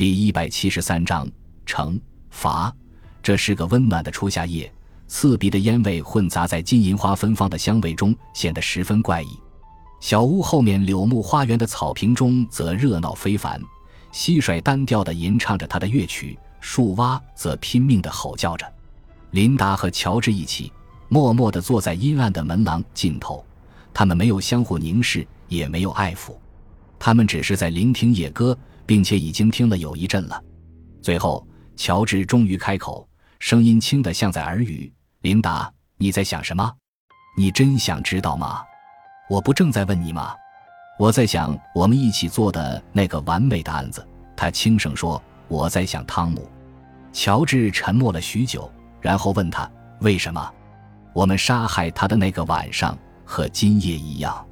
第一百七十三章惩罚。这是个温暖的初夏夜，刺鼻的烟味混杂在金银花芬芳的香味中，显得十分怪异。小屋后面柳木花园的草坪中则热闹非凡，蟋蟀单调地吟唱着它的乐曲，树蛙则拼命地吼叫着。琳达和乔治一起默默地坐在阴暗的门廊尽头，他们没有相互凝视，也没有爱抚，他们只是在聆听野歌。并且已经听了有一阵了，最后乔治终于开口，声音轻得像在耳语：“琳达，你在想什么？你真想知道吗？我不正在问你吗？我在想我们一起做的那个完美的案子。”他轻声说：“我在想汤姆。”乔治沉默了许久，然后问他：“为什么？我们杀害他的那个晚上和今夜一样？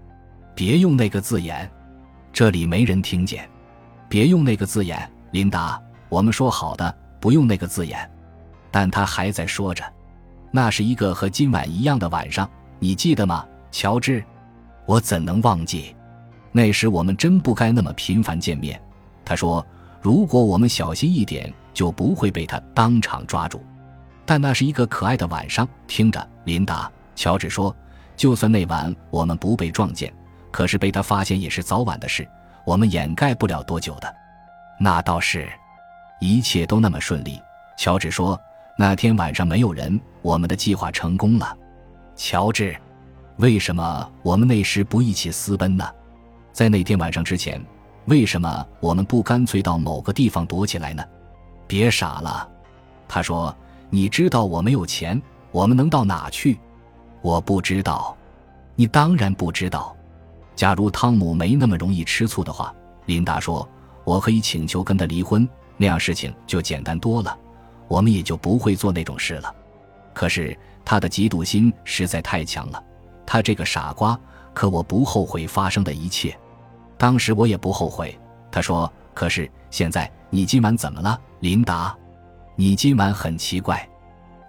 别用那个字眼，这里没人听见。”别用那个字眼，琳达。我们说好的不用那个字眼，但他还在说着。那是一个和今晚一样的晚上，你记得吗，乔治？我怎能忘记？那时我们真不该那么频繁见面。他说：“如果我们小心一点，就不会被他当场抓住。”但那是一个可爱的晚上。听着，琳达，乔治说：“就算那晚我们不被撞见，可是被他发现也是早晚的事。”我们掩盖不了多久的，那倒是，一切都那么顺利。乔治说：“那天晚上没有人，我们的计划成功了。”乔治，为什么我们那时不一起私奔呢？在那天晚上之前，为什么我们不干脆到某个地方躲起来呢？别傻了，他说：“你知道我没有钱，我们能到哪去？”我不知道，你当然不知道。假如汤姆没那么容易吃醋的话，琳达说：“我可以请求跟他离婚，那样事情就简单多了，我们也就不会做那种事了。”可是他的嫉妒心实在太强了。他这个傻瓜，可我不后悔发生的一切。当时我也不后悔。他说：“可是现在你今晚怎么了，琳达？你今晚很奇怪，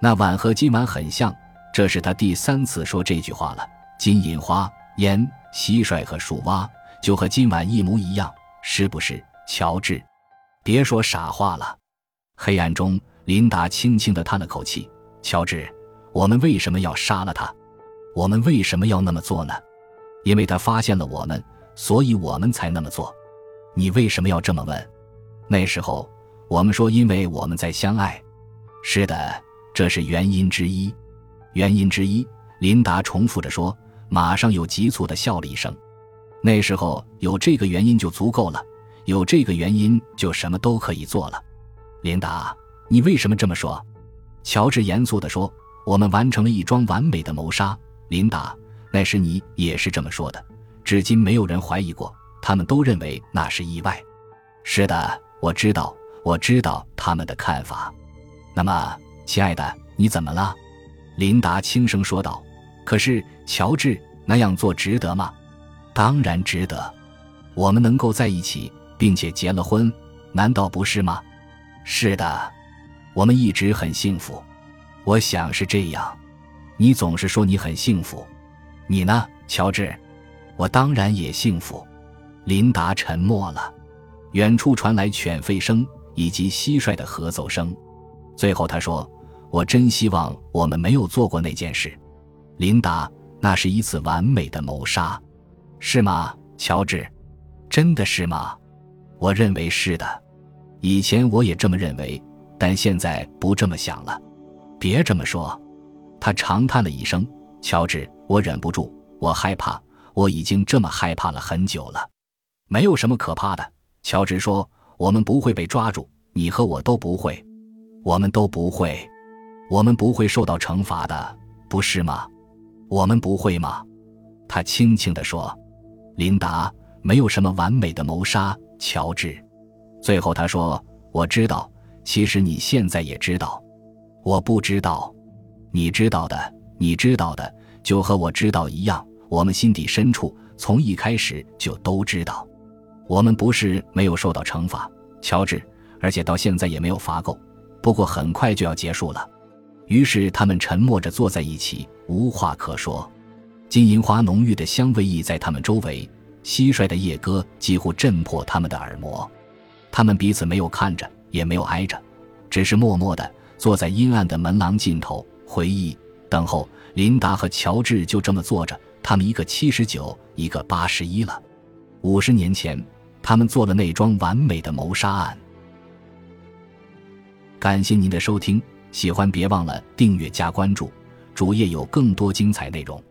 那晚和今晚很像。”这是他第三次说这句话了。金银花烟。蟋蟀和树蛙就和今晚一模一样，是不是，乔治？别说傻话了。黑暗中，琳达轻轻地叹了口气。乔治，我们为什么要杀了他？我们为什么要那么做呢？因为他发现了我们，所以我们才那么做。你为什么要这么问？那时候我们说，因为我们在相爱。是的，这是原因之一。原因之一，琳达重复着说。马上又急促地笑了一声。那时候有这个原因就足够了，有这个原因就什么都可以做了。琳达，你为什么这么说？乔治严肃地说：“我们完成了一桩完美的谋杀。”琳达，那时你也是这么说的。至今没有人怀疑过，他们都认为那是意外。是的，我知道，我知道他们的看法。那么，亲爱的，你怎么了？琳达轻声说道。可是，乔治那样做值得吗？当然值得。我们能够在一起，并且结了婚，难道不是吗？是的，我们一直很幸福。我想是这样。你总是说你很幸福，你呢，乔治？我当然也幸福。琳达沉默了。远处传来犬吠声以及蟋蟀的合奏声。最后，他说：“我真希望我们没有做过那件事。”琳达，那是一次完美的谋杀，是吗，乔治？真的是吗？我认为是的。以前我也这么认为，但现在不这么想了。别这么说。他长叹了一声。乔治，我忍不住，我害怕，我已经这么害怕了很久了。没有什么可怕的，乔治说。我们不会被抓住，你和我都不会，我们都不会，我们不会受到惩罚的，不是吗？我们不会吗？他轻轻地说：“琳达，没有什么完美的谋杀。”乔治，最后他说：“我知道，其实你现在也知道，我不知道，你知道的，你知道的，就和我知道一样。我们心底深处从一开始就都知道，我们不是没有受到惩罚，乔治，而且到现在也没有罚够。不过很快就要结束了。”于是他们沉默着坐在一起，无话可说。金银花浓郁的香味溢在他们周围，蟋蟀的夜歌几乎震破他们的耳膜。他们彼此没有看着，也没有挨着，只是默默地坐在阴暗的门廊尽头，回忆、等候。琳达和乔治就这么坐着，他们一个七十九，一个八十一了。五十年前，他们做了那桩完美的谋杀案。感谢您的收听，喜欢别忘了订阅加关注，主页有更多精彩内容。